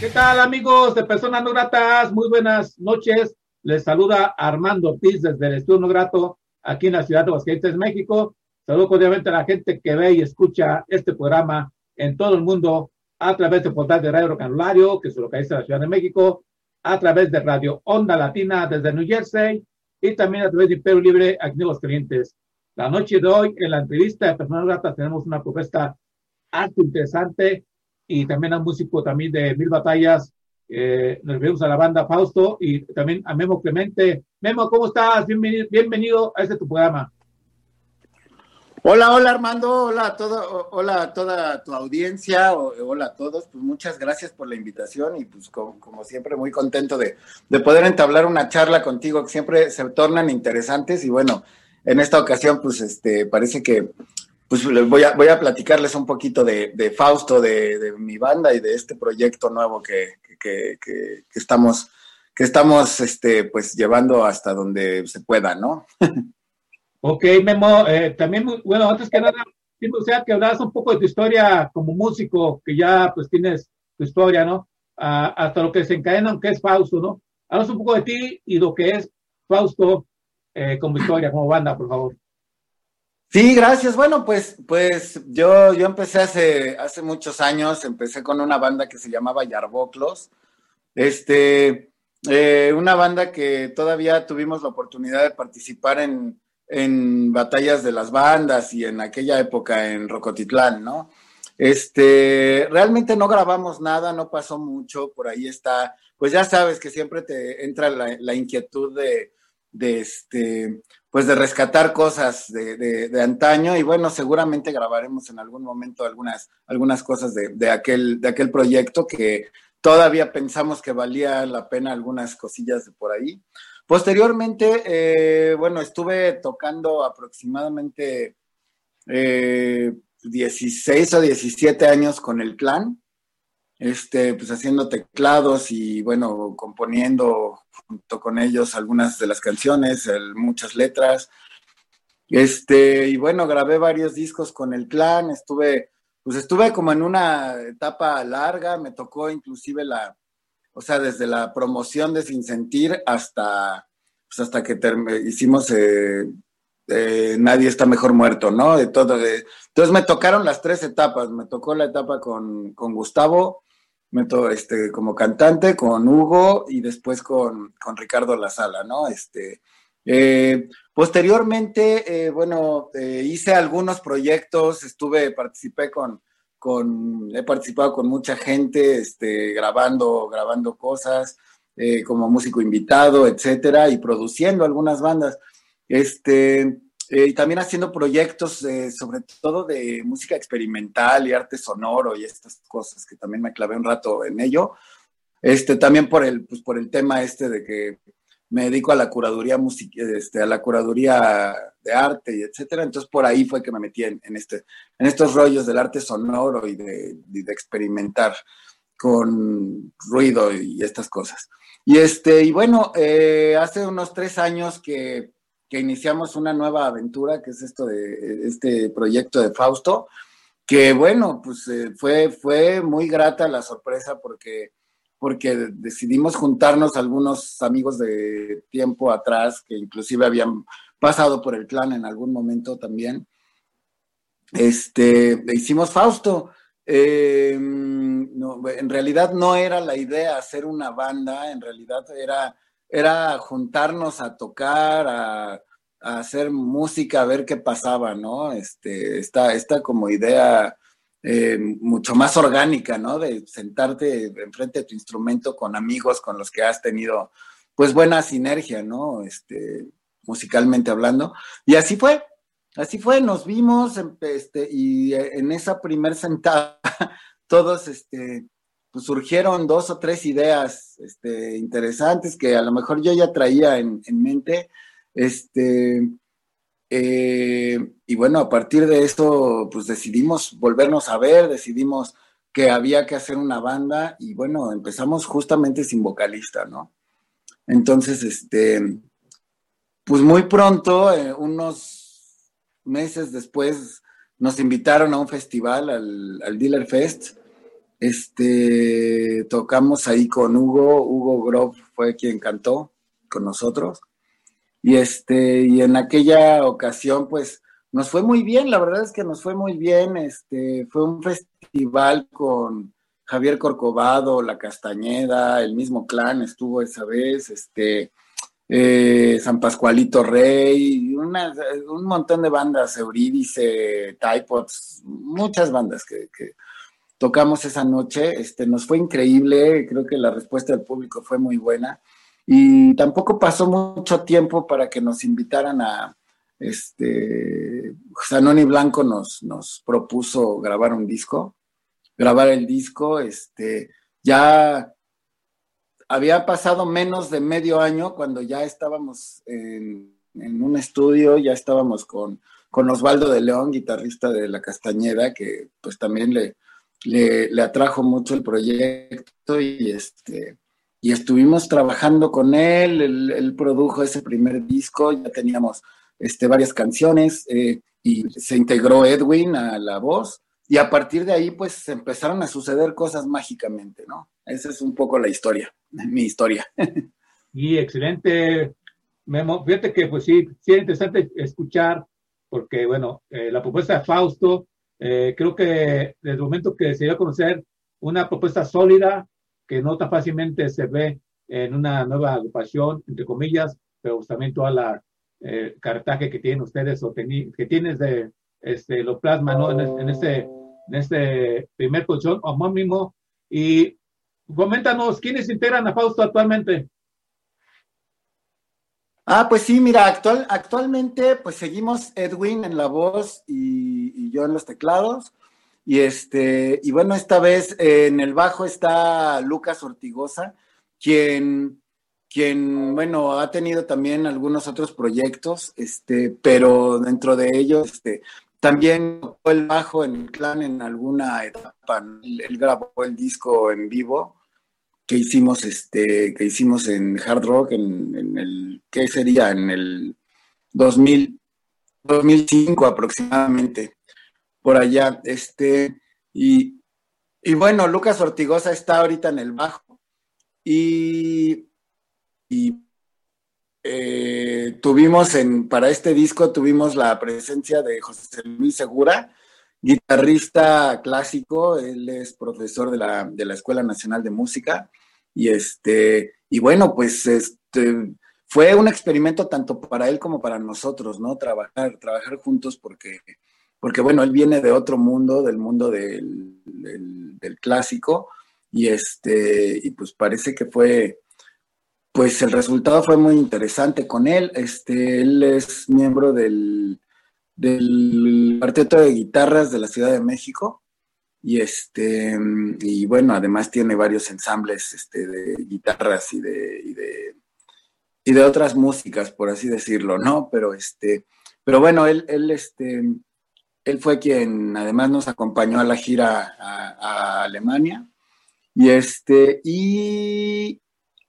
¿Qué tal amigos de Personas No Gratas? Muy buenas noches. Les saluda Armando Ortiz desde el Estudio No Grato aquí en la ciudad de Aguascalientes, México. Saludo cordialmente a la gente que ve y escucha este programa en todo el mundo a través del portal de Radio Canulario, que se localiza en la Ciudad de México, a través de Radio Onda Latina desde New Jersey y también a través de Imperio Libre aquí en los clientes. La noche de hoy, en la entrevista de Personas Gratas, tenemos una propuesta algo interesante y también a un músico también de Mil Batallas. Eh, nos vemos a la banda Fausto y también a Memo Clemente. Memo, ¿cómo estás? Bienvenido, bienvenido a este tu programa. Hola, hola Armando, hola a todo, hola a toda tu audiencia, hola a todos, pues muchas gracias por la invitación y pues como, como, siempre muy contento de, de poder entablar una charla contigo que siempre se tornan interesantes y bueno, en esta ocasión pues este parece que pues voy a, voy a platicarles un poquito de, de Fausto, de, de, mi banda y de este proyecto nuevo que, que, que, estamos, que estamos este, pues llevando hasta donde se pueda, ¿no? ok, Memo, eh, también, bueno, antes que nada, o sea, que hablas un poco de tu historia como músico, que ya pues tienes tu historia, ¿no? Ah, hasta lo que se encadena, que es Fausto, ¿no? Hablas un poco de ti y lo que es Fausto eh, como historia, como banda, por favor. Sí, gracias. Bueno, pues, pues yo, yo empecé hace, hace muchos años, empecé con una banda que se llamaba Yarboclos. Este, eh, una banda que todavía tuvimos la oportunidad de participar en, en batallas de las bandas y en aquella época en Rocotitlán, ¿no? Este, realmente no grabamos nada, no pasó mucho, por ahí está, pues ya sabes que siempre te entra la, la inquietud de, de este, pues de rescatar cosas de, de, de, antaño y bueno, seguramente grabaremos en algún momento algunas, algunas cosas de, de, aquel, de aquel proyecto que todavía pensamos que valía la pena algunas cosillas de por ahí. Posteriormente, eh, bueno, estuve tocando aproximadamente eh, 16 o 17 años con el clan, este, pues haciendo teclados y bueno, componiendo junto con ellos algunas de las canciones, el, muchas letras. Este, y bueno, grabé varios discos con el clan, estuve, pues estuve como en una etapa larga, me tocó inclusive la, o sea, desde la promoción de Sin Sentir hasta, pues hasta que hicimos eh, eh, Nadie está mejor muerto, ¿no? De todo. De, entonces me tocaron las tres etapas, me tocó la etapa con, con Gustavo, meto este, como cantante con Hugo y después con, con Ricardo La Sala, ¿no? Este, eh, posteriormente, eh, bueno, eh, hice algunos proyectos, estuve, participé con, con, he participado con mucha gente, este, grabando, grabando cosas, como músico invitado, etcétera, y produciendo algunas bandas. Este, eh, y también haciendo proyectos eh, sobre todo de música experimental y arte sonoro y estas cosas que también me clavé un rato en ello. Este, también por el, pues por el tema este de que me dedico a la curaduría music este, a la curaduría de arte y etcétera. Entonces por ahí fue que me metí en, en este, en estos rollos del arte sonoro y de, de, experimentar con ruido y estas cosas. Y este, y bueno, eh, hace unos tres años que que iniciamos una nueva aventura, que es esto de este proyecto de Fausto, que bueno, pues eh, fue, fue muy grata la sorpresa porque, porque decidimos juntarnos algunos amigos de tiempo atrás, que inclusive habían pasado por el clan en algún momento también. Este, hicimos Fausto. Eh, no, en realidad no era la idea hacer una banda, en realidad era era juntarnos a tocar, a, hacer música, a ver qué pasaba, ¿no? Este, esta, esta como idea eh, mucho más orgánica, ¿no? De sentarte enfrente de tu instrumento con amigos con los que has tenido, pues, buena sinergia, ¿no? Este, musicalmente hablando. Y así fue, así fue, nos vimos este, y eh, en esa primer sentada todos este, surgieron dos o tres ideas este, interesantes que a lo mejor yo ya traía en, mente. Este, eh, y bueno, a partir de esto, pues decidimos volvernos a ver, decidimos que había que hacer una banda y bueno, empezamos justamente sin vocalista, ¿no? Entonces, este, pues muy pronto, eh, unos meses después, nos invitaron a un festival, al, al Dealer Fest, este, tocamos ahí con Hugo, Hugo Grove fue quien cantó con nosotros. Y este, y en aquella ocasión, pues, nos fue muy bien, la verdad es que nos fue muy bien. Este, fue un festival con Javier Corcovado, La Castañeda, el mismo clan estuvo esa vez, este, eh, San Pascualito Rey, un montón de bandas, Eurídice, Typods, muchas bandas que tocamos esa noche. Este, nos fue increíble, creo que la respuesta del público fue muy buena. Y tampoco pasó mucho tiempo para que nos invitaran a, este, Zanoni Blanco nos, nos propuso grabar un disco, grabar el disco, este, ya había pasado menos de medio año cuando ya estábamos en, en un estudio, ya estábamos con, con Osvaldo de León, guitarrista de La Castañeda, que pues también le, le, atrajo mucho el proyecto y este y estuvimos trabajando con él, él, produjo ese primer disco, ya teníamos este, varias canciones eh, y se integró Edwin a la voz y a partir de ahí pues empezaron a suceder cosas mágicamente, ¿no? Esa es un poco la historia, mi historia. Y excelente, Memo. Fíjate que pues sí, sí es interesante escuchar porque bueno, eh, la propuesta de Fausto eh, creo que desde el momento que se dio a conocer una propuesta sólida, que no tan fácilmente se ve en una nueva agrupación, entre comillas, pero también toda la eh, cartaje que tienen ustedes o que tienes de este, lo plasma ¿no? en, este, en este primer posición homónimo. Y coméntanos, ¿quiénes integran a Fausto actualmente? Ah, pues sí, mira, actual, actualmente pues seguimos Edwin en la voz y, yo en los teclados. Y este, y bueno, esta vez en el bajo está Lucas Ortigosa, quien, quien, bueno, ha tenido también algunos otros proyectos, este, pero dentro de ellos, este, también tocó el bajo en el clan en alguna etapa. él grabó el disco en vivo que hicimos, este, que hicimos en Hard Rock, en, el, ¿qué sería? En el 2000, 2005 aproximadamente, por allá, este, y, y bueno, Lucas Ortigosa está ahorita en el bajo, y, y eh, tuvimos en, para este disco tuvimos la presencia de José Luis Segura, guitarrista clásico, él es profesor de la, de la Escuela Nacional de Música y este, y bueno, pues este fue un experimento tanto para él como para nosotros, ¿no? Trabajar, trabajar juntos porque, porque bueno, él viene de otro mundo, del mundo del, del, clásico, y este, y pues parece que fue, pues el resultado fue muy interesante con él. Este, él es miembro del, del cuarteto de guitarras de la Ciudad de México y este y bueno además tiene varios ensambles este, de guitarras y de, y de, y de otras músicas por así decirlo no pero este pero bueno él él este él fue quien además nos acompañó a la gira a, Alemania y este y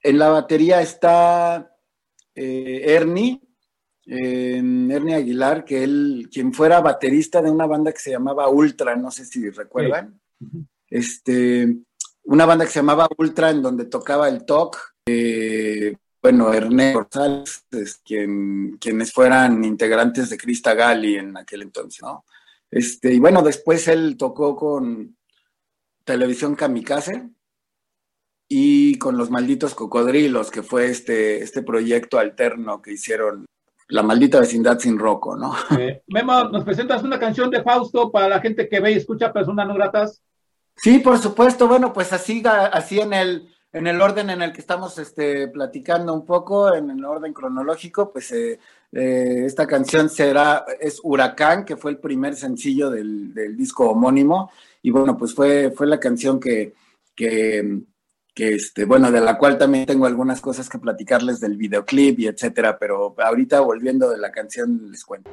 en la batería está eh, Ernie Ernie Aguilar, que él, quien fuera baterista de una banda que se llamaba Ultra, no sé si recuerdan. Este, una banda que se llamaba Ultra, en donde tocaba el talk. Eh, bueno, Ernie González, quien, quienes fueran integrantes de Crista Gali en aquel entonces, ¿no? Este, y bueno, después él tocó con Televisión Kamikaze y con Los Malditos Cocodrilos, que fue este, este proyecto alterno que hicieron la maldita vecindad sin roco, ¿no? Eh, Memo, ¿nos presentas una canción de Fausto para la gente que ve y escucha personas no gratas? Sí, por supuesto. Bueno, pues así, así en el, en el orden en el que estamos este, platicando un poco, en el orden cronológico, pues eh, eh, esta canción será, es Huracán, que fue el primer sencillo del, disco homónimo, y bueno, pues fue, fue la canción que, que, este, bueno, de la cual también tengo algunas cosas que platicarles del videoclip y etcétera, pero ahorita volviendo de la canción les cuento.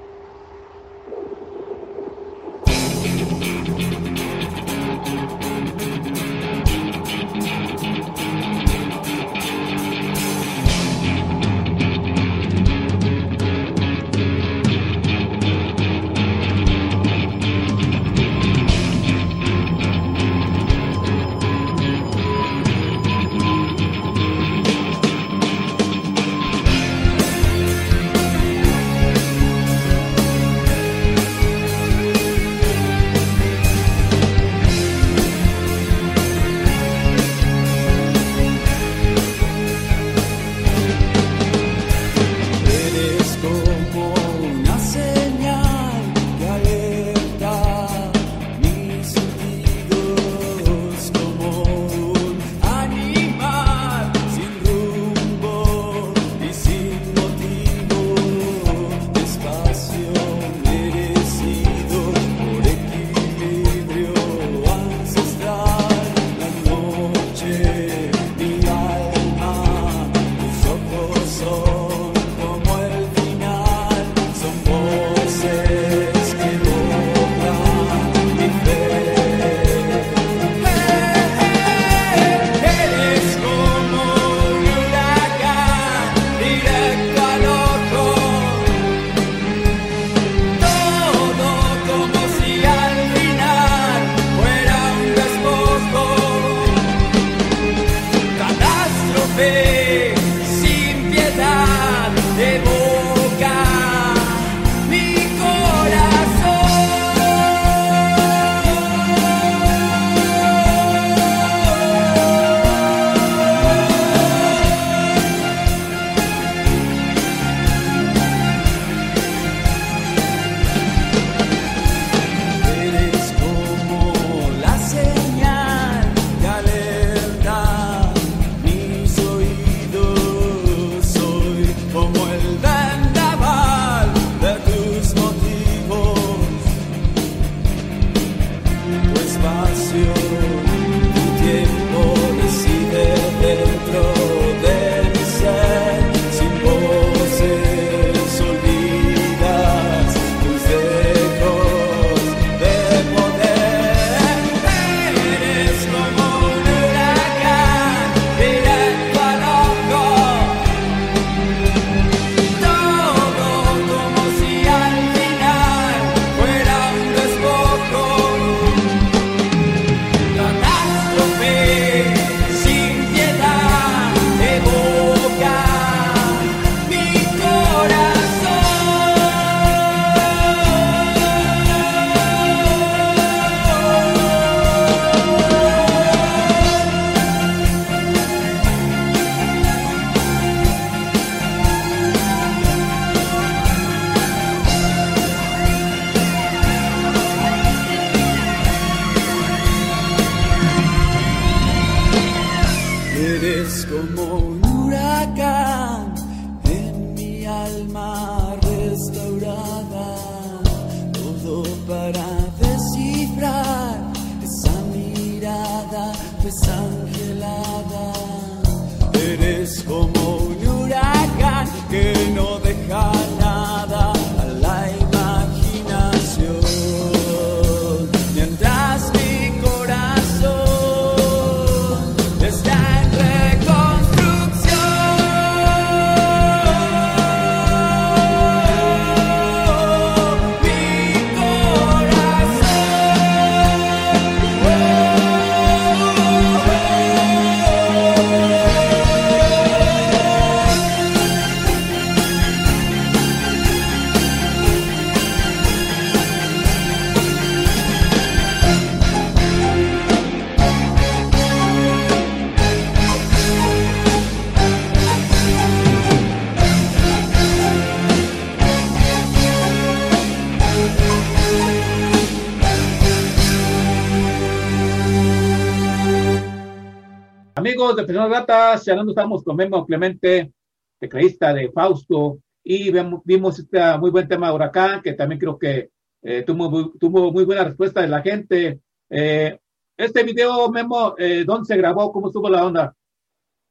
Amigos de Gratas, ya no estamos con Memo Clemente, tecladista de Fausto, y vimos, este muy buen tema de Huracán, que también creo que eh, tuvo, tuvo, muy buena respuesta de la gente. Eh, este video, Memo, eh, ¿dónde se grabó? ¿Cómo estuvo la onda?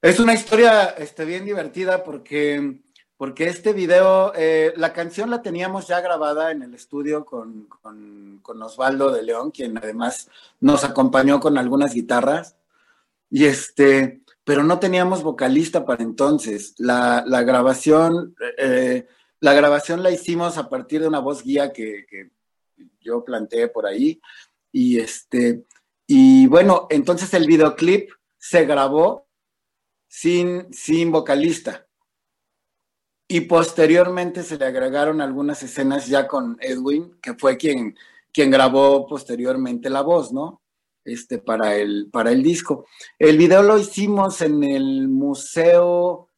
Es una historia este, bien divertida porque, porque este video, eh, la canción la teníamos ya grabada en el estudio con, con, con Osvaldo de León, quien además nos acompañó con algunas guitarras. Y este, pero no teníamos vocalista para entonces. La, la grabación, eh, la grabación la hicimos a partir de una voz guía que, que, yo planteé por ahí. Y este, y bueno, entonces el videoclip se grabó sin, sin vocalista. Y posteriormente se le agregaron algunas escenas ya con Edwin, que fue quien, quien grabó posteriormente la voz, ¿no? Este, para, el, para el disco. El video lo hicimos en el museo,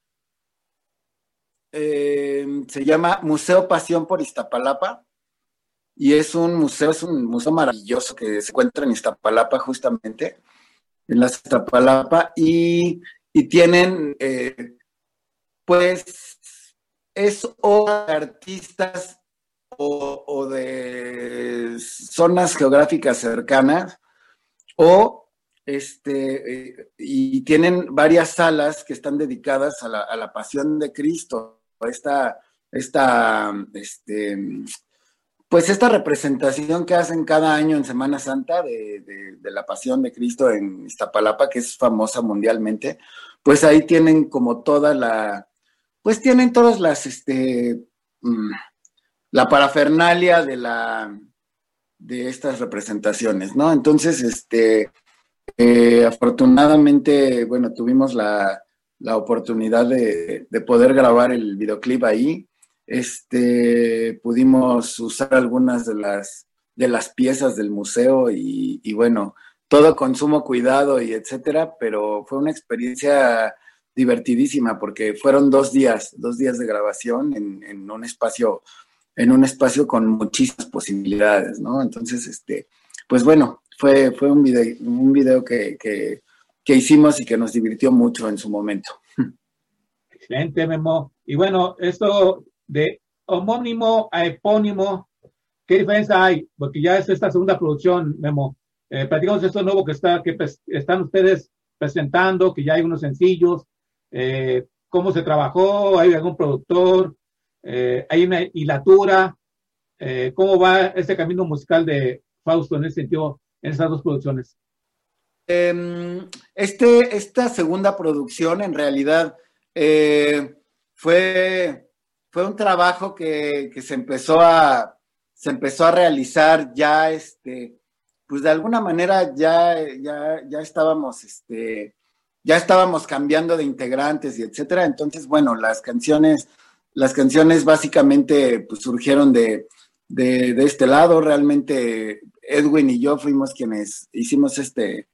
eh, se llama Museo Pasión por Iztapalapa, y es un museo, es un museo maravilloso que se encuentra en Iztapalapa justamente, en la Iztapalapa, y, y tienen, eh, pues, es o de artistas o, o, de zonas geográficas cercanas o este, eh, y tienen varias salas que están dedicadas a la, a la pasión de Cristo, esta, esta, este, pues esta representación que hacen cada año en Semana Santa de, de, la pasión de Cristo en Iztapalapa, que es famosa mundialmente, pues ahí tienen como toda la, pues tienen todas las, este, mm, la parafernalia de la, de estas representaciones, ¿no? Entonces, este, eh, afortunadamente, bueno, tuvimos la, la oportunidad de, de, poder grabar el videoclip ahí. Este, pudimos usar algunas de las, de las piezas del museo y, y bueno, todo con sumo cuidado y etcétera, pero fue una experiencia divertidísima porque fueron dos días, dos días de grabación en, en un espacio en un espacio con muchísimas posibilidades, ¿no? Entonces, este, pues bueno, fue, fue un video, un video que, que, que hicimos y que nos divirtió mucho en su momento. Excelente, Memo. Y bueno, esto de homónimo a epónimo, ¿qué diferencia hay? Porque ya es esta segunda producción, Memo. Eh, platicamos esto nuevo que, está, que están ustedes presentando, que ya hay unos sencillos, eh, cómo se trabajó, hay algún productor, eh, hay una hilatura, eh, ¿cómo va este camino musical de Fausto en ese sentido, en esas dos producciones? Eh, este, esta segunda producción en realidad eh, fue, fue un trabajo que, que, se empezó a se empezó a realizar ya este pues de alguna manera ya, ya, ya estábamos este ya estábamos cambiando de integrantes y etcétera entonces bueno las canciones las canciones básicamente pues, surgieron de, de, este lado. Realmente Edwin y yo fuimos quienes hicimos este,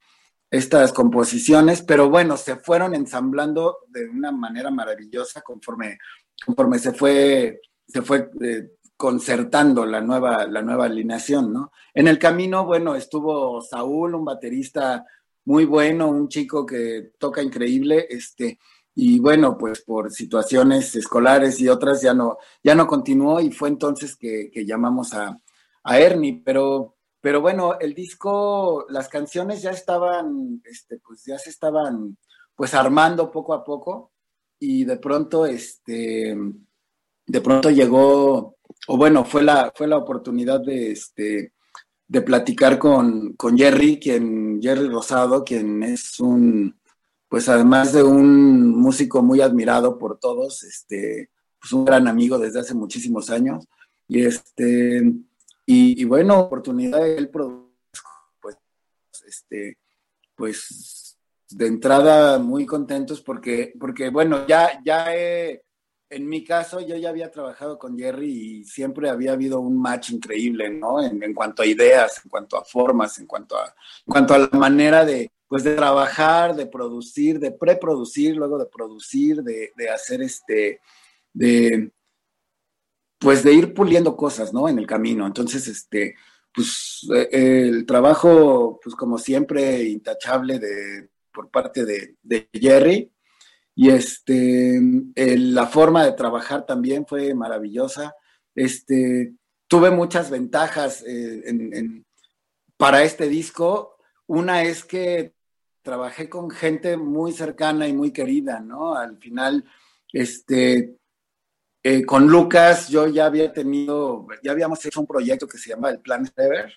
estas composiciones, pero bueno, se fueron ensamblando de una manera maravillosa conforme, conforme se fue, se fue eh, concertando la nueva, la nueva alineación, ¿no? En el camino, bueno, estuvo Saúl, un baterista muy bueno, un chico que toca increíble, este, y bueno, pues por situaciones escolares y otras ya no, ya no continuó y fue entonces que, llamamos a, a, Ernie, pero, pero bueno, el disco, las canciones ya estaban, este, pues ya se estaban pues armando poco a poco y de pronto, este, de pronto llegó, o bueno, fue la, fue la oportunidad de, este, de platicar con, con Jerry, quien, Jerry Rosado, quien es un, pues además de un músico muy admirado por todos, este, pues un gran amigo desde hace muchísimos años. Y este, y, y bueno, oportunidad de él pues, este, pues de entrada muy contentos porque, porque bueno, ya, ya he, en mi caso, yo ya había trabajado con Jerry y siempre había habido un match increíble, ¿no? En, en cuanto a ideas, en cuanto a formas, en cuanto a, en cuanto a la manera de, pues de trabajar, de producir, de preproducir, luego de producir, de, de, hacer este, de, pues de ir puliendo cosas, ¿no? En el camino. Entonces, este, pues eh, el trabajo, pues como siempre, intachable de, por parte de, Jerry. Y este, la forma de trabajar también fue maravillosa. Este, tuve muchas ventajas eh, para este disco. Una es que trabajé con gente muy cercana y muy querida, ¿no? Al final, este, eh, con Lucas yo ya había tenido, ya habíamos hecho un proyecto que se llama El Plan Ever,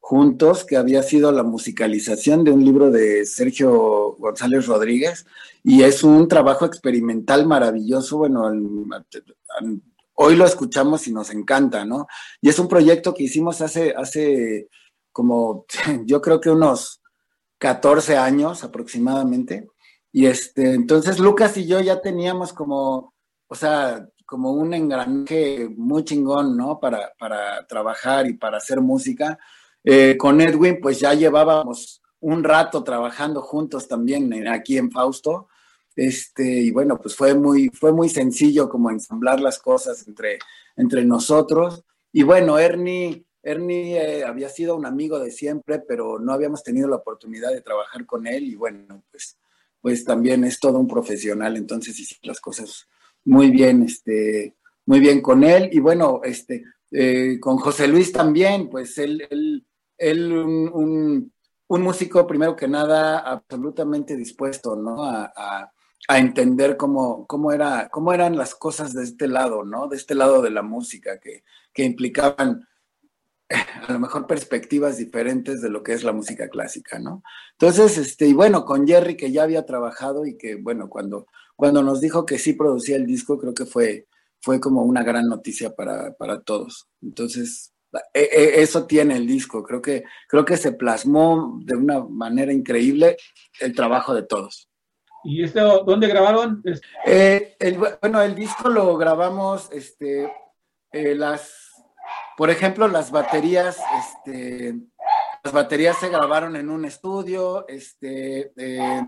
juntos, que había sido la musicalización de un libro de Sergio González Rodríguez, y es un trabajo experimental maravilloso, bueno, hoy lo escuchamos y nos encanta, ¿no? Y es un proyecto que hicimos hace, hace como, yo creo que unos 14 años aproximadamente, y este, entonces Lucas y yo ya teníamos como, o sea, como un engranaje muy chingón, ¿no? Para, para trabajar y para hacer música eh, con Edwin, pues ya llevábamos un rato trabajando juntos también aquí en Fausto. Este, y bueno, pues fue muy, fue muy sencillo como ensamblar las cosas entre, entre nosotros. Y bueno, Ernie, Ernie eh, había sido un amigo de siempre, pero no habíamos tenido la oportunidad de trabajar con él. Y bueno, pues, pues también es todo un profesional, entonces hice las cosas muy bien, este, muy bien con él. Y bueno, este, eh, con José Luis también, pues él, él él un, músico, primero que nada, absolutamente dispuesto, ¿no? A, entender cómo, cómo, era, cómo eran las cosas de este lado, ¿no? De este lado de la música, que, implicaban a lo mejor perspectivas diferentes de lo que es la música clásica, ¿no? Entonces, este, y bueno, con Jerry, que ya había trabajado y que, bueno, cuando, cuando nos dijo que sí producía el disco, creo que fue, fue como una gran noticia para, para todos. Entonces, e, e, eso tiene el disco. Creo que, creo que se plasmó de una manera increíble el trabajo de todos. ¿Y esto dónde grabaron? Eh, bueno, el disco lo grabamos, este, eh, las, por ejemplo, las baterías, este, las baterías se grabaron en un estudio, este, eh,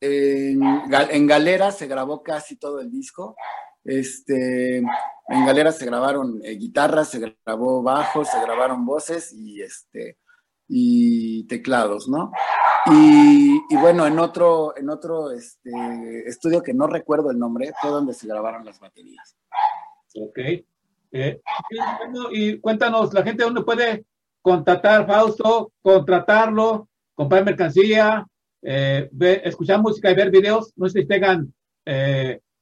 en, Galera se grabó casi todo el disco. Este, en Galera se grabaron eh, guitarras, se grabó bajos, se grabaron voces y este y teclados, ¿no? Y, bueno, en otro, en otro este, estudio que no recuerdo el nombre, fue donde se grabaron las baterías. Ok. Eh, y cuéntanos, la gente dónde puede contactar Fausto, contratarlo, comprar mercancía, eh, escuchar música y ver videos. No sé si tengan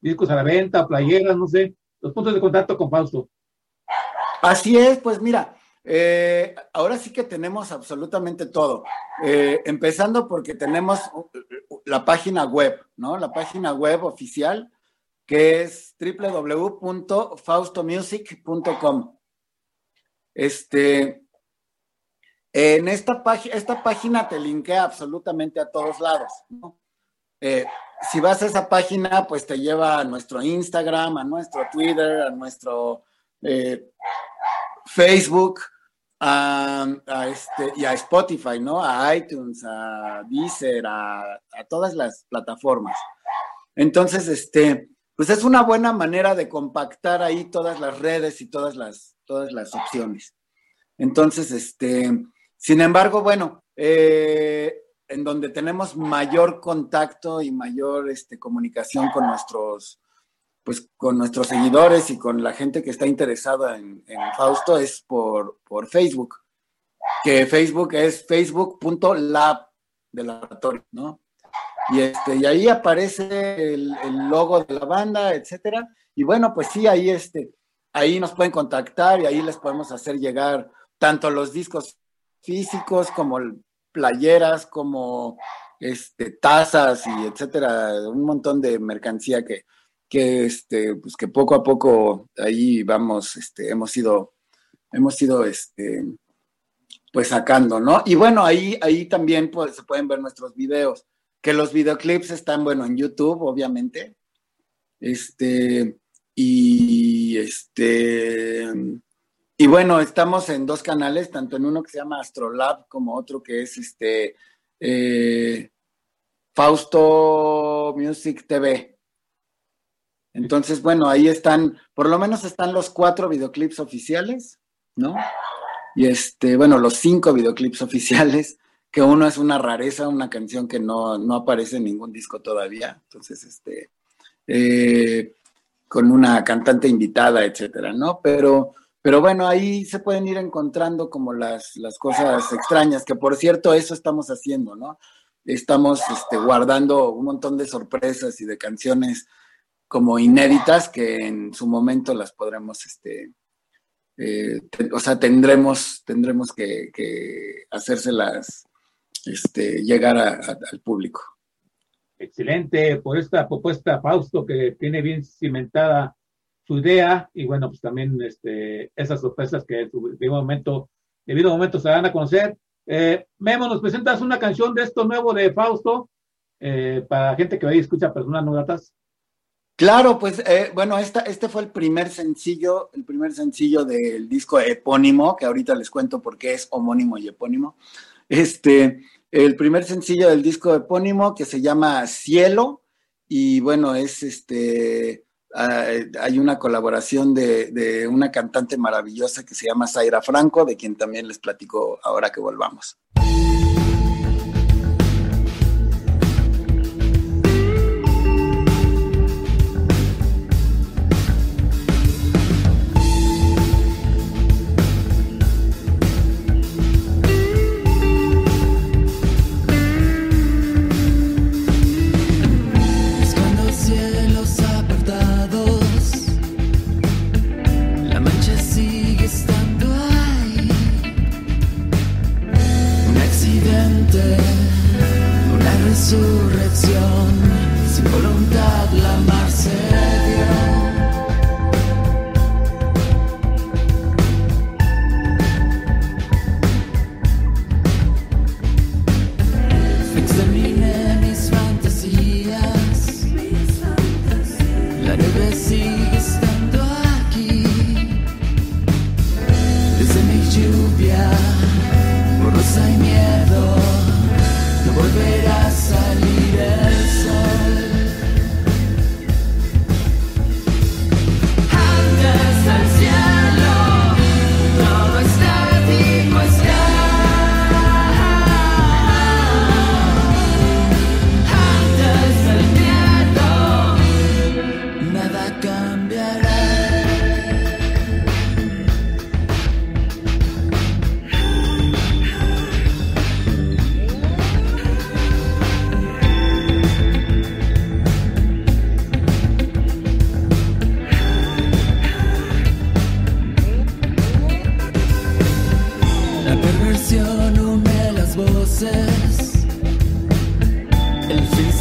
discos a la venta, playeras, no sé, los puntos de contacto con Fausto. Así es, pues mira, eh, ahora sí que tenemos absolutamente todo. Eh, empezando porque tenemos la página web, ¿no? La página web oficial que es www.faustomusic.com. Este, en esta, página, esta página te linkea absolutamente a todos lados. Eh, si vas a esa página, pues te lleva a nuestro Instagram, a nuestro Twitter, a nuestro eh, Facebook, a, este, y a Spotify, ¿no? A iTunes, a Deezer, a, todas las plataformas. Entonces, este, pues es una buena manera de compactar ahí todas las redes y todas las, todas las opciones. Entonces, este, sin embargo, bueno, eh, en donde tenemos mayor contacto y mayor este, comunicación con nuestros, pues, con nuestros seguidores y con la gente que está interesada en, Fausto es por, por, Facebook, que Facebook es facebook.lab de laboratorio, ¿no? Y, este, y ahí aparece el, logo de la banda, etcétera. Y bueno, pues sí, ahí, este, ahí nos pueden contactar y ahí les podemos hacer llegar tanto los discos físicos como playeras, como este, tazas y etcétera, un montón de mercancía que, que, este, pues que poco a poco ahí vamos, este, hemos ido, hemos ido, este, pues sacando, ¿no? Y bueno, ahí, ahí también pues, se pueden ver nuestros videos, que los videoclips están, bueno, en YouTube, obviamente, este, y este, y bueno, estamos en dos canales, tanto en uno que se llama Astrolab como otro que es este eh, Fausto Music TV. Entonces, bueno, ahí están, por lo menos están los cuatro videoclips oficiales, ¿no? Y este, bueno, los cinco videoclips oficiales que uno es una rareza, una canción que no, no aparece en ningún disco todavía. Entonces, este, eh, con una cantante invitada, etcétera, ¿no? Pero, pero bueno, ahí se pueden ir encontrando como las, las cosas extrañas, que por cierto, eso estamos haciendo, ¿no? Estamos este, guardando un montón de sorpresas y de canciones como inéditas que en su momento las podremos, este, eh, o sea, tendremos, tendremos que, que hacérselas este, llegar al público. Excelente por esta propuesta, Fausto, que tiene bien cimentada su idea y bueno, pues también este, esas sorpresas que en su debido momento, debido momento se van a conocer. Eh, Memo, ¿nos presentas una canción de esto nuevo de Fausto eh, para gente que ve y escucha personas no gratas? Claro, pues eh, bueno, esta, este fue el primer sencillo, el primer sencillo del disco epónimo, que ahorita les cuento por qué es homónimo y epónimo. Este, el primer sencillo del disco epónimo que se llama Cielo y bueno, es este, ah, hay una colaboración de, de, una cantante maravillosa que se llama Zaira Franco, de quien también les platico ahora que volvamos.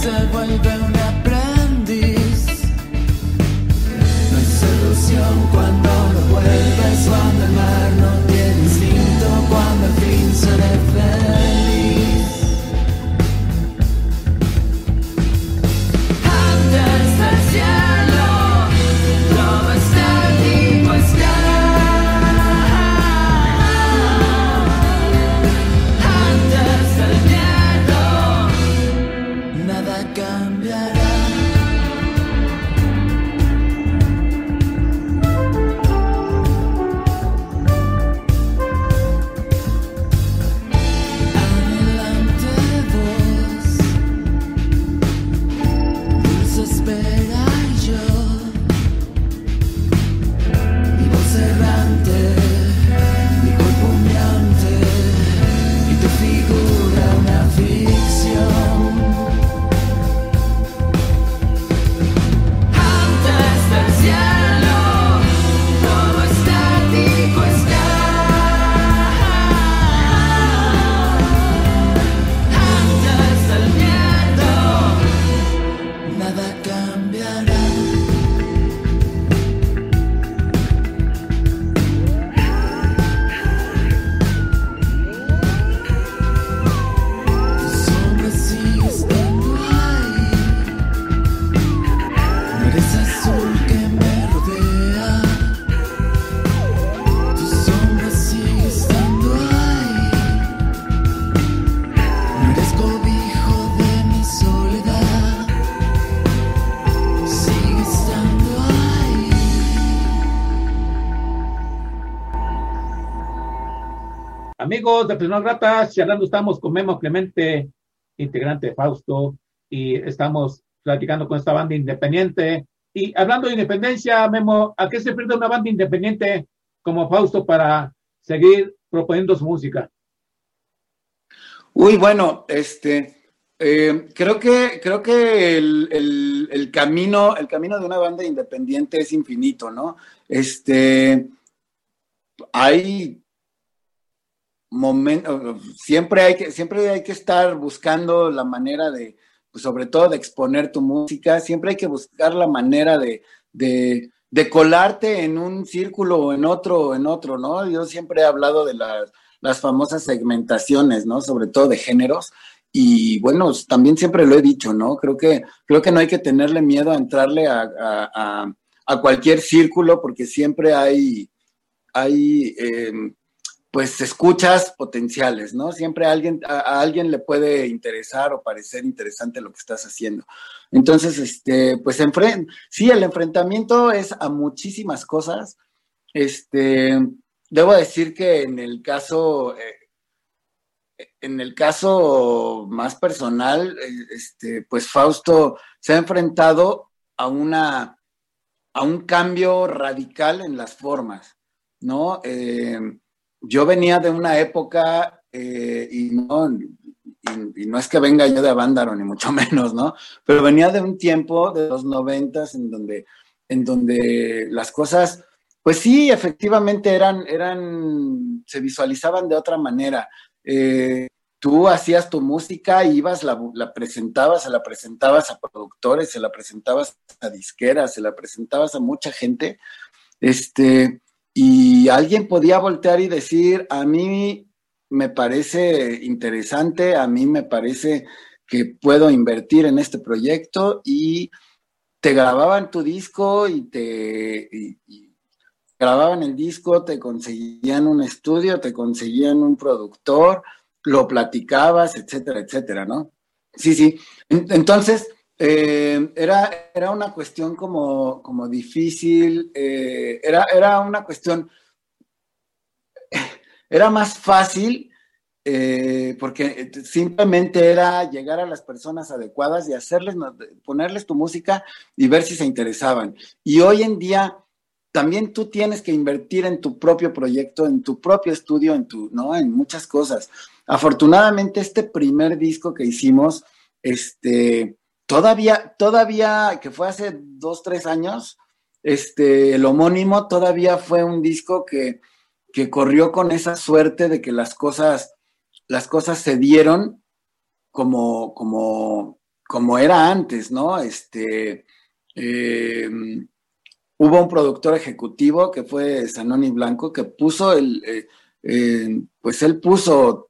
se vuelve amigos de Personas Gratas, hablando estamos con Memo Clemente, integrante de Fausto, y estamos platicando con esta banda independiente. Y hablando de independencia, Memo, ¿a qué se pierde una banda independiente como Fausto para seguir proponiendo su música? Uy, bueno, este, eh, creo que, creo que el, camino, el camino de una banda independiente es infinito, ¿no? Este, hay momentos, siempre hay que, siempre hay que estar buscando la manera de, pues sobre todo de exponer tu música, siempre hay que buscar la manera de, de, colarte en un círculo o en otro en otro, ¿no? Yo siempre he hablado de las las famosas segmentaciones, ¿no? Sobre todo de géneros. Y bueno, también siempre lo he dicho, ¿no? Creo que, creo que no hay que tenerle miedo a entrarle a, cualquier círculo porque siempre hay, hay em, pues escuchas potenciales, ¿no? Siempre a alguien, a, alguien le puede interesar o parecer interesante lo que estás haciendo. Entonces, este, pues sí, el enfrentamiento es a muchísimas cosas. Este, debo decir que en el caso, eh, en el caso más personal, eh, este, pues Fausto se ha enfrentado a una a un cambio radical en las formas, ¿no? Eh, yo venía de una época y no, y, no es que venga yo de Avándaro, ni mucho menos, ¿no? Pero venía de un tiempo de los noventas en donde, en donde las cosas pues sí, efectivamente eran, eran, se visualizaban de otra manera. Eh, tú hacías tu música, ibas, la, la, presentabas, se la presentabas a productores, se la presentabas a disqueras, se la presentabas a mucha gente, este, y alguien podía voltear y decir, a mí me parece interesante, a mí me parece que puedo invertir en este proyecto y te grababan tu disco y te grababan el disco, te conseguían un estudio, te conseguían un productor, lo platicabas, etcétera, etcétera, ¿no? Sí, sí. Entonces, eh, era, era una cuestión como, como difícil, eh, era, era una cuestión, era más fácil eh, porque simplemente era llegar a las personas adecuadas y hacerles, ponerles tu música y ver si se interesaban. Y hoy en día también tú tienes que invertir en tu propio proyecto, en tu propio estudio, en tu, ¿no? En muchas cosas. Afortunadamente, este primer disco que hicimos, este, todavía, todavía, que fue hace dos, tres años, este, el homónimo todavía fue un disco que, que corrió con esa suerte de que las cosas, las cosas se dieron como, como, como era antes, ¿no? Este, eh, hubo un productor ejecutivo que fue Sanoni Blanco, que puso el, eh, eh, pues él puso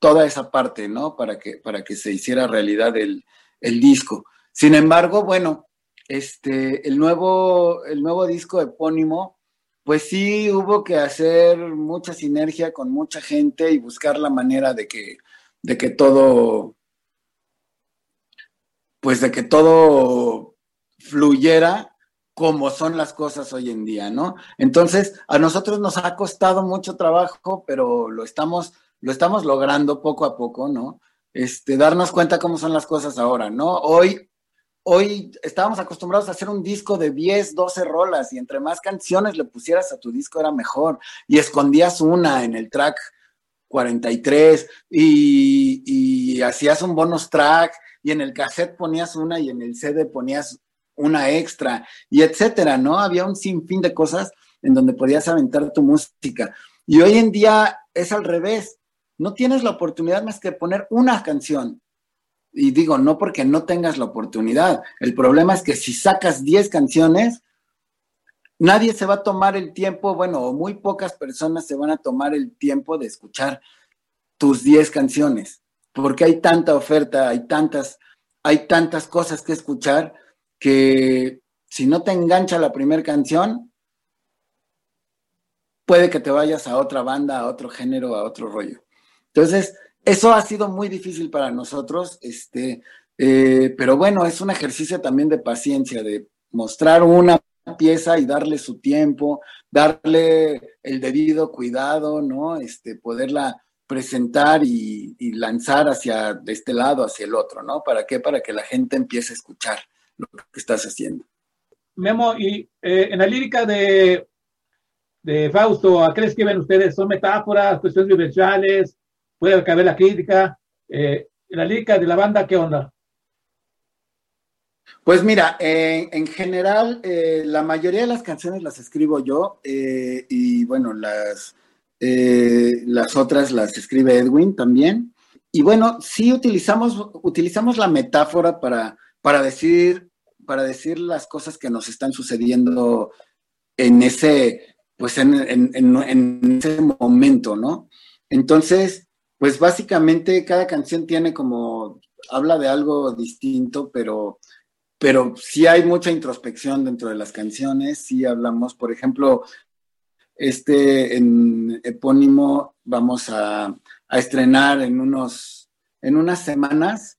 toda esa parte, ¿no? Para que, para que se hiciera realidad el, disco. Sin embargo, bueno, este, el nuevo, el nuevo disco epónimo, pues sí hubo que hacer mucha sinergia con mucha gente y buscar la manera de que, de que todo, pues de que todo fluyera como son las cosas hoy en día, ¿no? Entonces, a nosotros nos ha costado mucho trabajo, pero lo estamos, lo estamos logrando poco a poco, ¿no? Este, darnos cuenta cómo son las cosas ahora, ¿no? Hoy, hoy estábamos acostumbrados a hacer un disco de 10, 12 rolas y entre más canciones le pusieras a tu disco era mejor y escondías una en el track 43 y, y hacías un bonus track y en el cassette ponías una y en el CD ponías una extra y etcétera, ¿no? Había un sinfín de cosas en donde podías aventar tu música. Y hoy en día es al revés. No tienes la oportunidad más que poner una canción. Y digo, no porque no tengas la oportunidad. El problema es que si sacas 10 canciones, nadie se va a tomar el tiempo, bueno, o muy pocas personas se van a tomar el tiempo de escuchar tus 10 canciones, porque hay tanta oferta, hay tantas, hay tantas cosas que escuchar que si no te engancha la primera canción, puede que te vayas a otra banda, a otro género, a otro rollo. Entonces, eso ha sido muy difícil para nosotros, este, eh, pero bueno, es un ejercicio también de paciencia, de mostrar una pieza y darle su tiempo, darle el debido cuidado, ¿no? Este, poderla presentar y, lanzar hacia de este lado, hacia el otro, ¿no? ¿Para qué? Para que la gente empiece a escuchar lo que estás haciendo. Memo, y eh, en la lírica de, de Fausto, ¿a qué escriben ustedes? ¿Son metáforas, cuestiones vivenciales? ¿Puede caber la crítica? Eh, la lírica de la banda, ¿qué onda? Pues mira, en general, eh, la mayoría de las canciones las escribo yo eh, y bueno, las, eh, las otras las escribe Edwin también. Y bueno, sí utilizamos, utilizamos la metáfora para, para, decir, para decir las cosas que nos están sucediendo en ese, pues en, en ese momento, ¿no? Entonces, pues básicamente cada canción tiene como, habla de algo distinto, pero pero sí hay mucha introspección dentro de las canciones, sí hablamos, por ejemplo, este en epónimo vamos a, estrenar en unos, en unas semanas,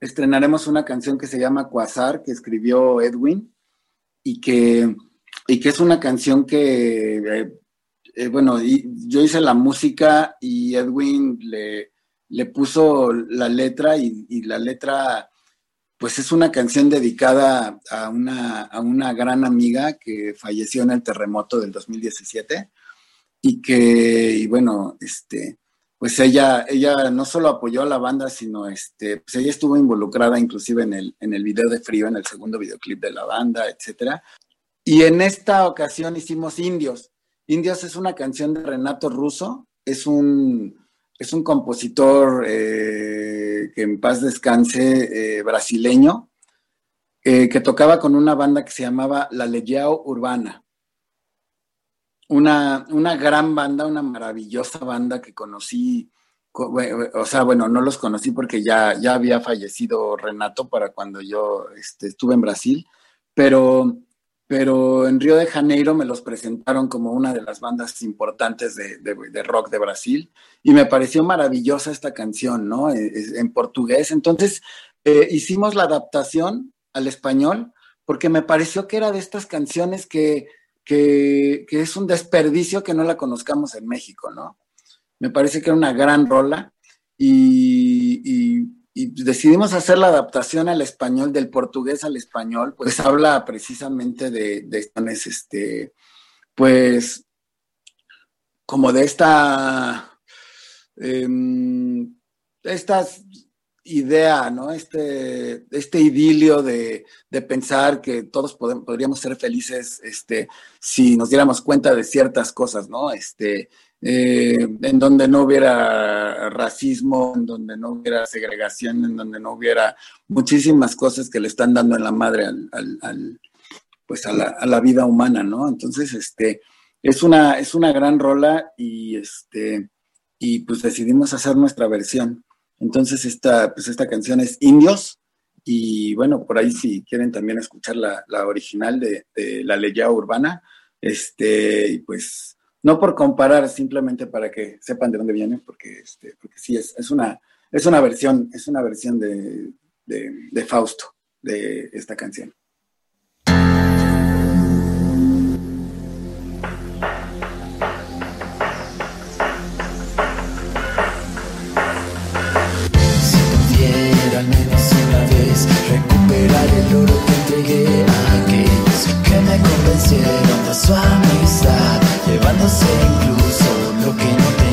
estrenaremos una canción que se llama Quasar, que escribió Edwin, y que, y que es una canción que, eh, eh, bueno, yo hice la música y Edwin le, le puso la letra y, la letra pues es una canción dedicada a una, a una gran amiga que falleció en el terremoto del 2017 y que, y bueno, este, pues ella, ella no solo apoyó a la banda, sino este, pues ella estuvo involucrada inclusive en el, en el video de Frío, en el segundo videoclip de la banda, etcétera. Y en esta ocasión hicimos Indios. Indios es una canción de Renato Russo, es un, es un compositor eh, que en paz descanse, eh, brasileño, eh, que tocaba con una banda que se llamaba La Legiao Urbana. Una, una, gran banda, una maravillosa banda que conocí, o sea, bueno, no los conocí porque ya, ya había fallecido Renato para cuando yo este, estuve en Brasil, pero pero en Río de Janeiro me los presentaron como una de las bandas importantes de, rock de Brasil y me pareció maravillosa esta canción, ¿no? E, en portugués. Entonces eh, hicimos la adaptación al español porque me pareció que era de estas canciones que, que, es un desperdicio que no la conozcamos en México, ¿no? Me parece que era una gran rola y decidimos hacer la adaptación al español, del portugués al español, pues habla precisamente de, de este, pues, como de esta, eh, idea, ¿no? Este, este idilio de, de pensar que todos podríamos ser felices, este, si nos diéramos cuenta de ciertas cosas, ¿no? Este, eh, en donde no hubiera racismo, en donde no hubiera segregación, en donde no hubiera muchísimas cosas que le están dando en la madre al, pues a la, vida humana, ¿no? Entonces, este, es una, es una gran rola y este, y pues decidimos hacer nuestra versión. Entonces, esta, pues esta canción es Indios, y bueno, por ahí si quieren también escuchar la, original de, La Leya Urbana, este, pues no por comparar, simplemente para que sepan de dónde viene, porque, este, porque sí, es, es, una, es una versión, es una versión de, de, Fausto, de esta canción. Si pudiera al menos una vez recuperar el oro que entregué a aquellos que me convencieron de su amistad llevándose incluso lo que no tenía.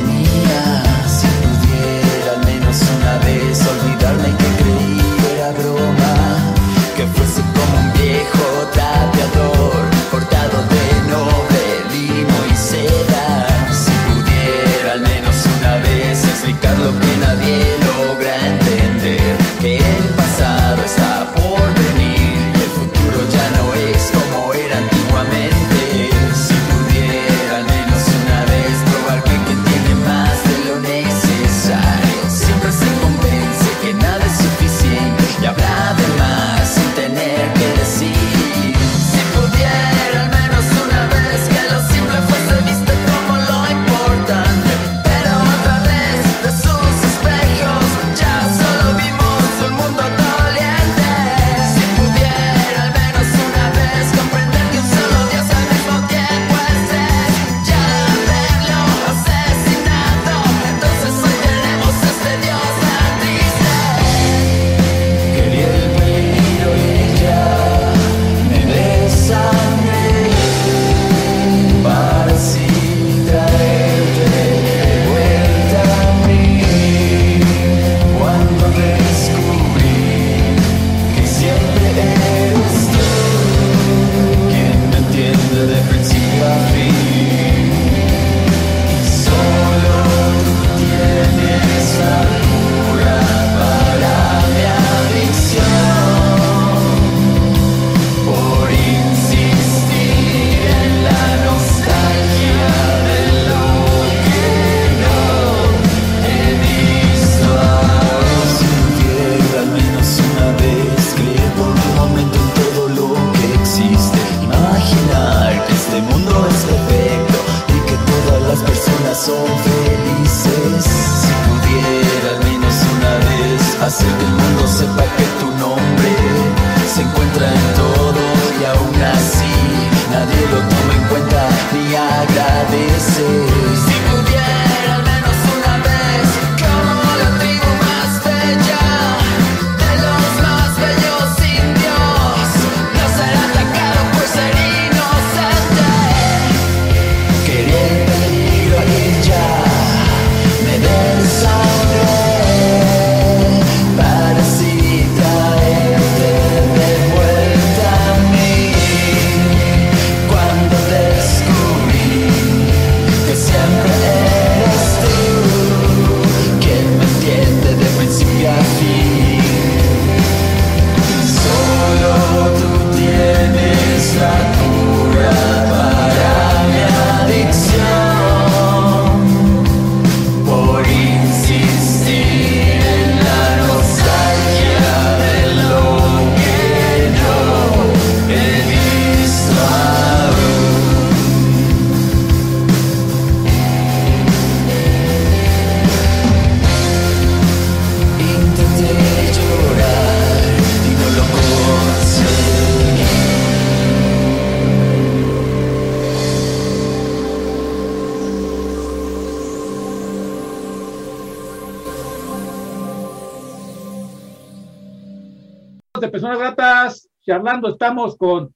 Charlando estamos con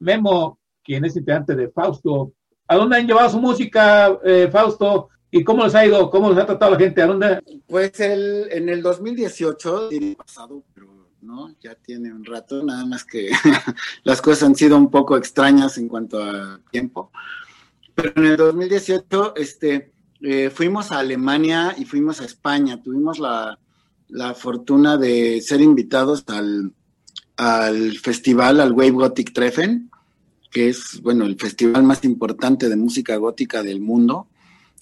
Memo, quien es integrante de Fausto. ¿A dónde han llevado su música, eh, Fausto? ¿Y cómo les ha ido? ¿Cómo les ha tratado la gente? ¿A dónde? Pues el, en el 2018, pasado, pero no, ya tiene un rato, nada más que las cosas han sido un poco extrañas en cuanto a tiempo. Pero en el 2018, este, eh, fuimos a Alemania y fuimos a España. Tuvimos la, la fortuna de ser invitados al al festival, al Wave Gothic Treffen, que es, bueno, el festival más importante de música gótica del mundo.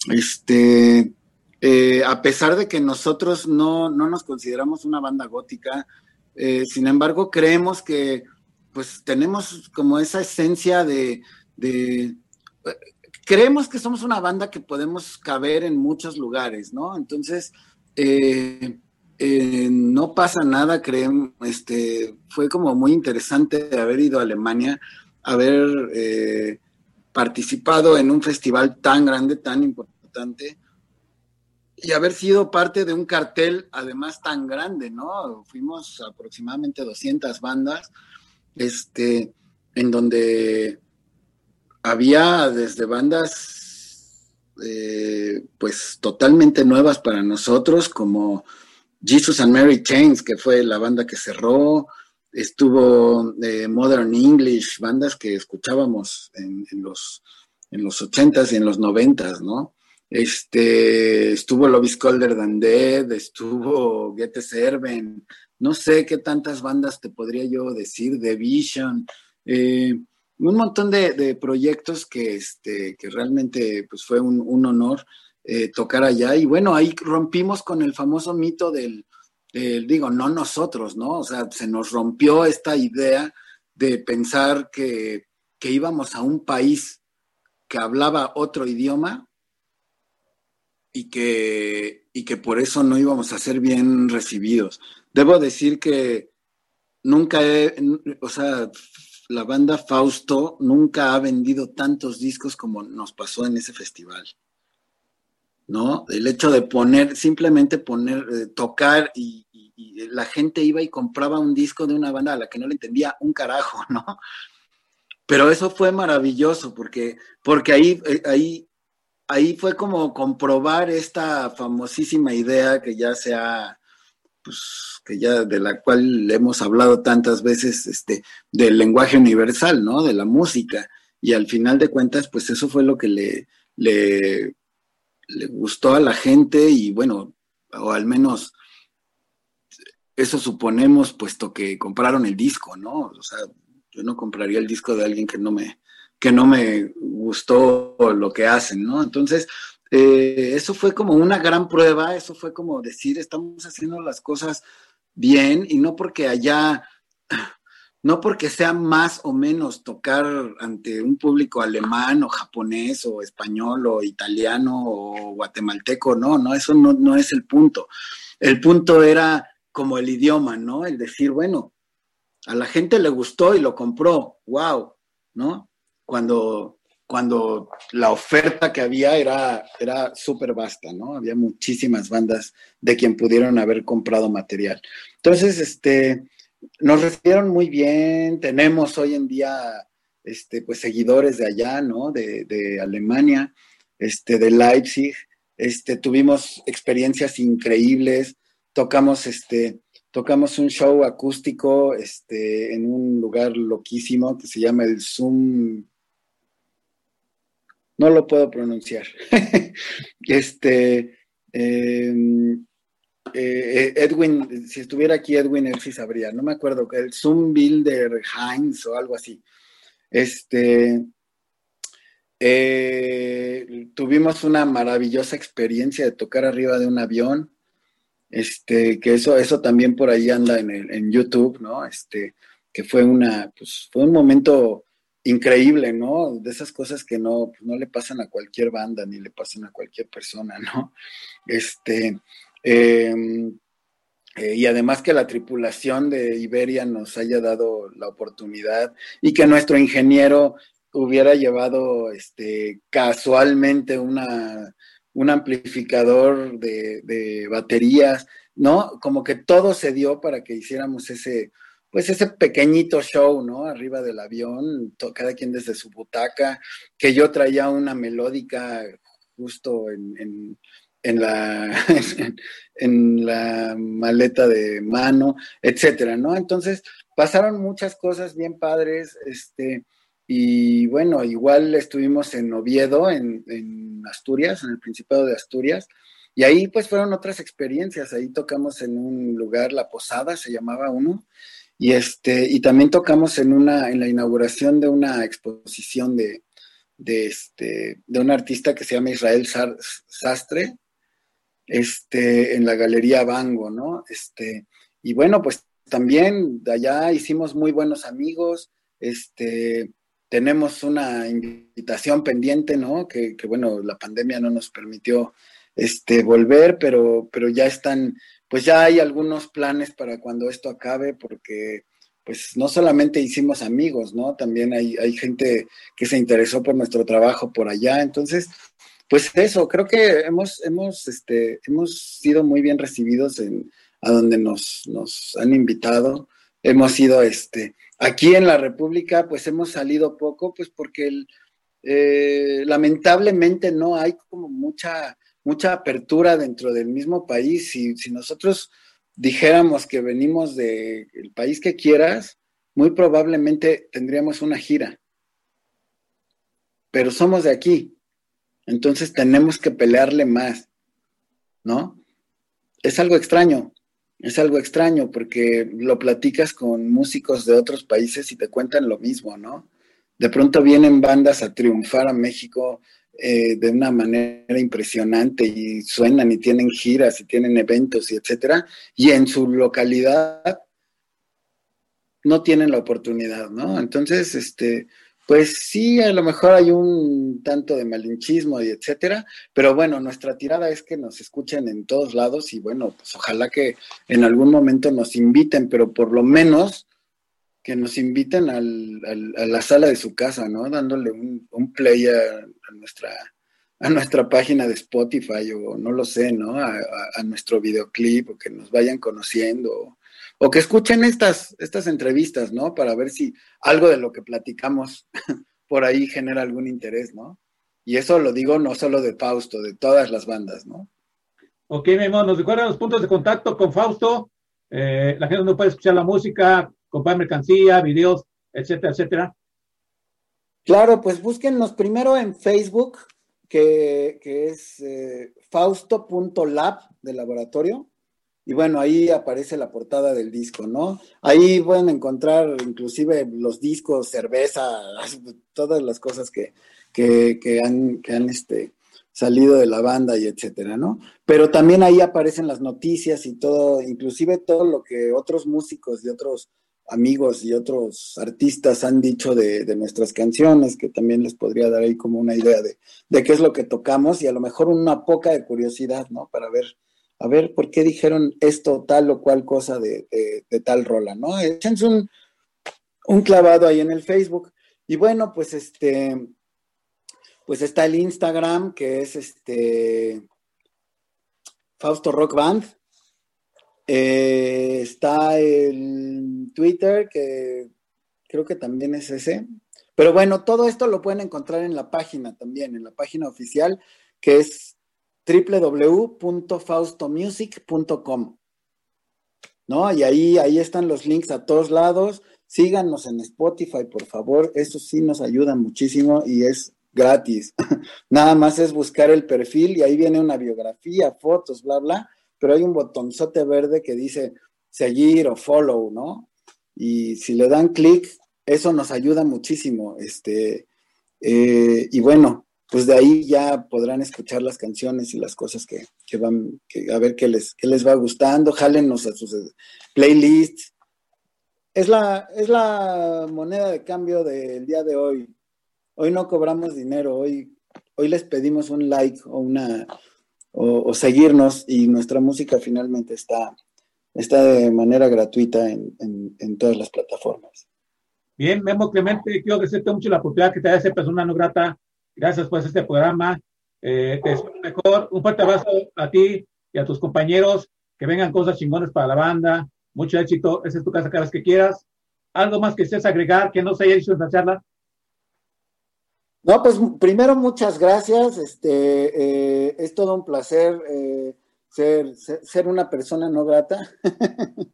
Este, eh, a pesar de que nosotros no, nos consideramos una banda gótica, eh, sin embargo, creemos que pues tenemos como esa esencia de, creemos que somos una banda que podemos caber en muchos lugares, ¿no? Entonces, eh, eh, no pasa nada, creen, este, fue como muy interesante haber ido a Alemania, haber eh, participado en un festival tan grande, tan importante, y haber sido parte de un cartel además tan grande, ¿no? Fuimos aproximadamente 200 bandas, este, en donde había desde bandas, eh, pues totalmente nuevas para nosotros, como Jesus and Mary Chains, que fue la banda que cerró, estuvo eh, Modern English, bandas que escuchábamos en, los en los 80s y en los 90s, ¿no? Este, estuvo Lobby's Colder Than Dead, estuvo Get Serven, no sé qué tantas bandas te podría yo decir, The Vision, eh, un montón de, proyectos que, este, que realmente pues, fue un honor eh, tocar allá. Y bueno, ahí rompimos con el famoso mito del, digo, no nosotros, ¿no? O sea, se nos rompió esta idea de pensar que, íbamos a un país que hablaba otro idioma y que, y que por eso no íbamos a ser bien recibidos. Debo decir que nunca he, o sea, la banda Fausto nunca ha vendido tantos discos como nos pasó en ese festival. ¿No? El hecho de poner, simplemente poner, eh, tocar y, la gente iba y compraba un disco de una banda a la que no le entendía un carajo, ¿no? Pero eso fue maravilloso porque, porque ahí, eh, ahí, ahí fue como comprobar esta famosísima idea que ya se ha, pues, que ya de la cual hemos hablado tantas veces, este, del lenguaje universal, ¿no? De la música. Y al final de cuentas, pues eso fue lo que le, le le gustó a la gente y bueno, o al menos eso suponemos, puesto que compraron el disco, ¿no? O sea, yo no compraría el disco de alguien que no me, que no me gustó lo que hacen, ¿no? Entonces, eh, eso fue como una gran prueba, eso fue como decir, estamos haciendo las cosas bien y no porque allá no porque sea más o menos tocar ante un público alemán o japonés o español o italiano o guatemalteco, no, no, eso no, no es el punto. El punto era como el idioma, ¿no? El decir, bueno, a la gente le gustó y lo compró, wow, ¿no? Cuando, cuando la oferta que había era, era súper vasta, ¿no? Había muchísimas bandas de quien pudieron haber comprado material. Entonces, este, nos recibieron muy bien, tenemos hoy en día, este, pues seguidores de allá, ¿no? De, de Alemania, este, de Leipzig, este, tuvimos experiencias increíbles, tocamos, este, tocamos un show acústico este, en un lugar loquísimo que se llama el Zoom. No lo puedo pronunciar. este, em, eh, Edwin, si estuviera aquí Edwin, él sí sabría, no me acuerdo, el Zoom Builder Heinz o algo así. Este, eh, tuvimos una maravillosa experiencia de tocar arriba de un avión. Este, que eso, eso también por ahí anda en, el, en YouTube, ¿no? Este, que fue una, pues fue un momento increíble, ¿no? De esas cosas que no, no le pasan a cualquier banda ni le pasan a cualquier persona, ¿no? Este, em, eh, y además que la tripulación de Iberia nos haya dado la oportunidad y que nuestro ingeniero hubiera llevado este, casualmente una, un amplificador de, baterías, ¿no? Como que todo se dio para que hiciéramos ese, pues ese pequeñito show, ¿no? Arriba del avión, cada quien desde su butaca, que yo traía una melódica justo en, en, la, en, la maleta de mano, etcétera, ¿no? Entonces, pasaron muchas cosas bien padres, este, y bueno, igual estuvimos en Oviedo, en, Asturias, en el Principado de Asturias, y ahí pues fueron otras experiencias. Ahí tocamos en un lugar, La Posada se llamaba uno, y este, y también tocamos en una, en la inauguración de una exposición de, de este, de un artista que se llama Israel Sastre, este, en la Galería Bango, ¿no? Este, y bueno, pues también de allá hicimos muy buenos amigos, este, tenemos una invitación pendiente, ¿no? Que, bueno, la pandemia no nos permitió este, volver, pero, pero ya están, pues ya hay algunos planes para cuando esto acabe, porque pues no solamente hicimos amigos, ¿no? También hay, hay gente que se interesó por nuestro trabajo por allá. Entonces, pues eso, creo que hemos, hemos, este, hemos sido muy bien recibidos en, a donde nos, nos han invitado. Hemos sido, este, Aquí en la República, pues hemos salido poco, pues porque eh, lamentablemente no hay como mucha, mucha apertura dentro del mismo país. Si, si nosotros dijéramos que venimos del país que quieras, muy probablemente tendríamos una gira. Pero somos de aquí. Entonces tenemos que pelearle más, ¿no? Es algo extraño es algo extraño porque lo platicas con músicos de otros países y te cuentan lo mismo, ¿no? De pronto vienen bandas a triunfar a México eh, de una manera impresionante y suenan y tienen giras y tienen eventos y etcétera, y en su localidad no tienen la oportunidad, ¿no? Entonces, este, pues sí, a lo mejor hay un tanto de malinchismo y etcétera, pero bueno, nuestra tirada es que nos escuchen en todos lados y bueno, pues ojalá que en algún momento nos inviten, pero por lo menos que nos inviten al, a la sala de su casa, ¿no? Dándole un, play a, nuestra a nuestra página de Spotify o no lo sé, ¿no? A, a, nuestro videoclip o que nos vayan conociendo o que escuchen estas, estas entrevistas, ¿no? Para ver si algo de lo que platicamos por ahí genera algún interés, ¿no? Y eso lo digo no solo de Fausto, de todas las bandas, ¿no? Ok, mi amor, nos recuerdan los puntos de contacto con Fausto. Eh, la gente no puede escuchar la música, comprar mercancía, videos, etcétera, etcétera. Claro, pues búsquennos primero en Facebook, que, es eh, fausto.lab de laboratorio. Y bueno, ahí aparece la portada del disco, ¿no? Ahí pueden encontrar inclusive los discos, cerveza, todas las cosas que, que, han, que han este, salido de la banda y etcétera, ¿no? Pero también ahí aparecen las noticias y todo, inclusive todo lo que otros músicos y otros amigos y otros artistas han dicho de, de, nuestras canciones, que también les podría dar ahí como una idea de, de, qué es lo que tocamos y a lo mejor una poca de curiosidad, ¿no? Para ver a ver por qué dijeron esto, tal o cual cosa de, tal rola, ¿no? Échense un, un clavado ahí en el Facebook. Y bueno, pues este, pues está el Instagram, que es este Fausto Rock Band. Eh, está el Twitter, que creo que también es ese. Pero bueno, todo esto lo pueden encontrar en la página también, en la página oficial, que es www.faustomusic.com. ¿No? Y ahí, ahí están los links a todos lados. Síganos en Spotify, por favor. Eso sí nos ayuda muchísimo y es gratis. Nada más es buscar el perfil y ahí viene una biografía, fotos, bla, bla, pero hay un botonzote verde que dice seguir o follow, ¿no? Y si le dan clic, eso nos ayuda muchísimo. Este, eh, y bueno, pues de ahí ya podrán escuchar las canciones y las cosas que, van, a ver qué les, qué les va gustando, jálenos a sus playlists. Es la, es la moneda de cambio del día de hoy. Hoy no cobramos dinero, hoy, hoy les pedimos un like o una o, seguirnos y nuestra música finalmente está, está de manera gratuita en, todas las plataformas. Bien, Memo Clemente, quiero agradecerte mucho la oportunidad que te da esa persona no grata. Gracias por este programa. Eh, te deseo mejor. Un fuerte abrazo a ti y a tus compañeros. Que vengan cosas chingones para la banda. Mucho éxito. Esa es tu casa cada vez que quieras. ¿Algo más que estés agregar que no se haya hecho en la charla? No, pues primero muchas gracias. Este eh, es todo un placer eh, ser, una persona no grata.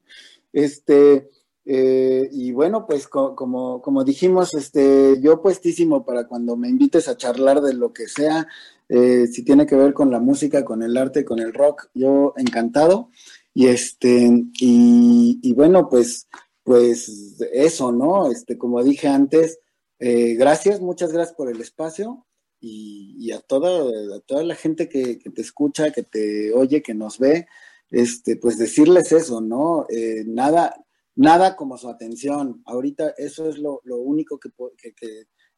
este eh, y bueno, pues como, como dijimos, este yo puestísimo para cuando me invites a charlar de lo que sea, si tiene que ver con la música, con el arte, con el rock, yo encantado. Y este y, y bueno, pues pues eso, ¿no? Este como dije antes eh, gracias, muchas gracias por el espacio y, a, toda, toda la gente que, te escucha, que te oye, que nos ve, este, pues decirles eso, ¿no? Eh, nada, nada como su atención. Ahorita eso es lo, único que,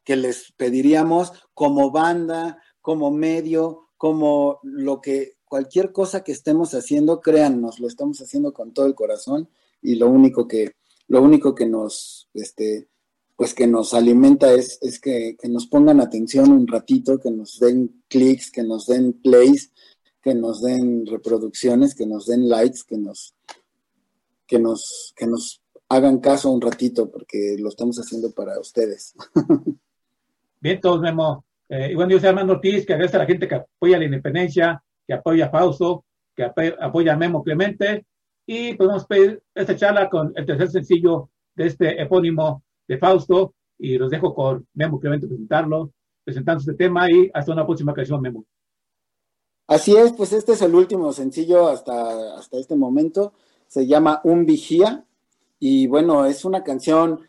que, les pediríamos como banda, como medio, como lo que, cualquier cosa que estemos haciendo, créannos, lo estamos haciendo con todo el corazón y lo único que, lo único que nos, este, pues que nos alimenta es, es que, nos pongan atención un ratito, que nos den clics, que nos den plays, que nos den reproducciones, que nos den likes, que nos, que nos, que nos hagan caso un ratito, porque lo estamos haciendo para ustedes. Bien, todos Memo. Eh, y bueno, yo soy Armando Ortiz, que agradece a la gente que apoya la independencia, que apoya a Fausto, que apoya a Memo Clemente. Y podemos pedir esta charla con el tercer sencillo de este epónimo de Fausto y los dejo con Memo Clemente presentarlo, presentando este tema y hasta una próxima ocasión, Memo. Así es, pues este es el último sencillo hasta, hasta este momento. Se llama Un Vigía. Y bueno, es una canción,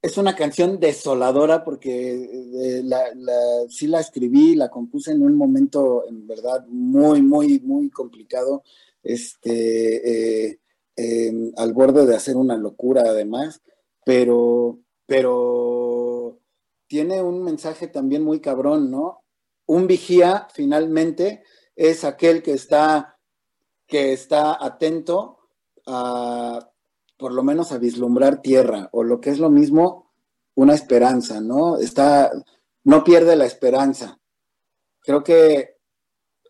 es una canción desoladora porque eh, sí la escribí, la compuse en un momento en verdad muy, muy, muy complicado, este, eh, al borde de hacer una locura además, pero pero tiene un mensaje también muy cabrón, ¿no? Un vigía finalmente es aquel que está, que está atento a, por lo menos a vislumbrar tierra, o lo que es lo mismo, una esperanza, ¿no? Está, no pierde la esperanza. Creo que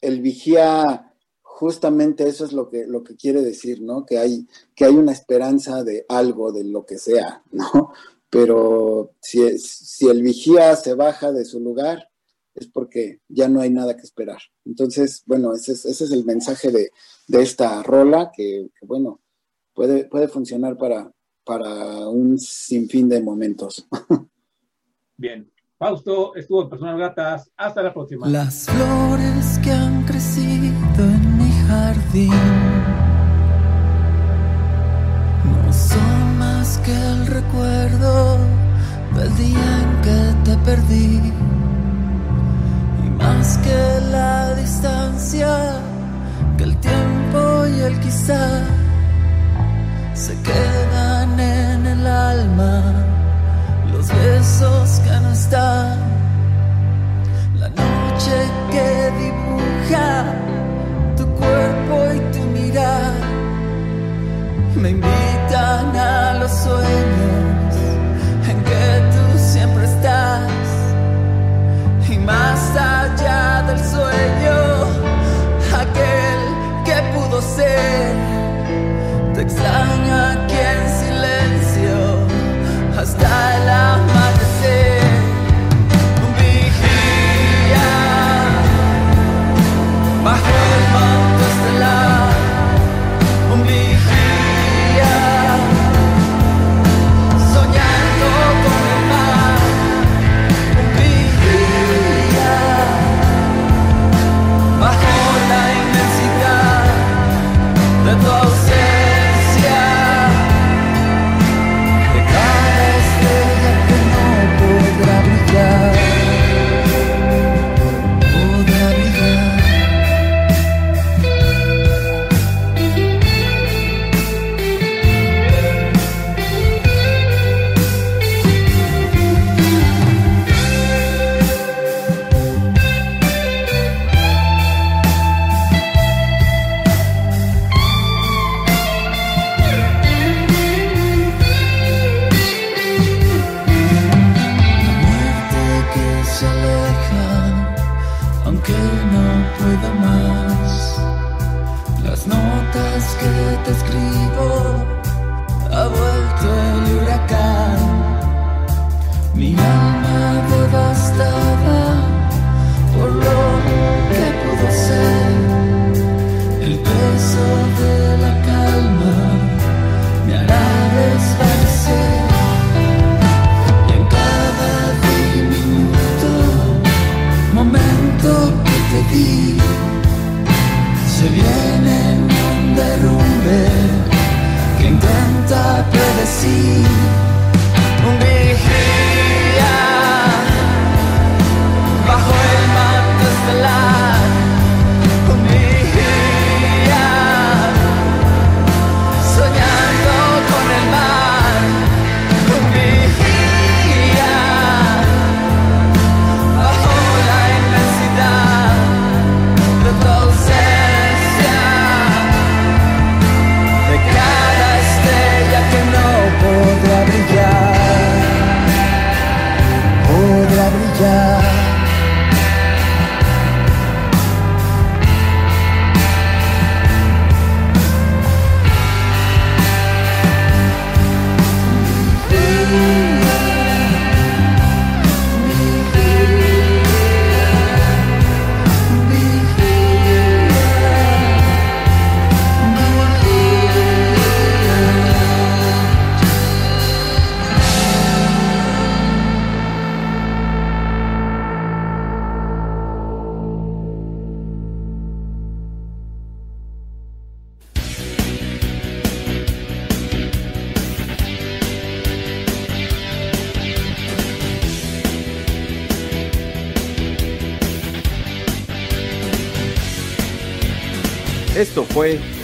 el vigía, justamente eso es lo que, lo que quiere decir, ¿no? Que hay, que hay una esperanza de algo, de lo que sea, ¿no? pero si, si el vigía se baja de su lugar, es porque ya no hay nada que esperar. Entonces, bueno, ese es, ese es el mensaje de, esta rola que, bueno, puede, puede funcionar para, para un sinfín de momentos. Bien. Fausto estuvo en Personas Gratas. Hasta la próxima. Las flores que han crecido en mi jardín que el recuerdo del día en que te perdí. Y más que la distancia, que el tiempo y el quizá se quedan en el alma, los besos que no están, la noche que dibuja tu cuerpo y tu mirar, me invitan a los sueños en que tú siempre estás y más allá del sueño. que intenta predecir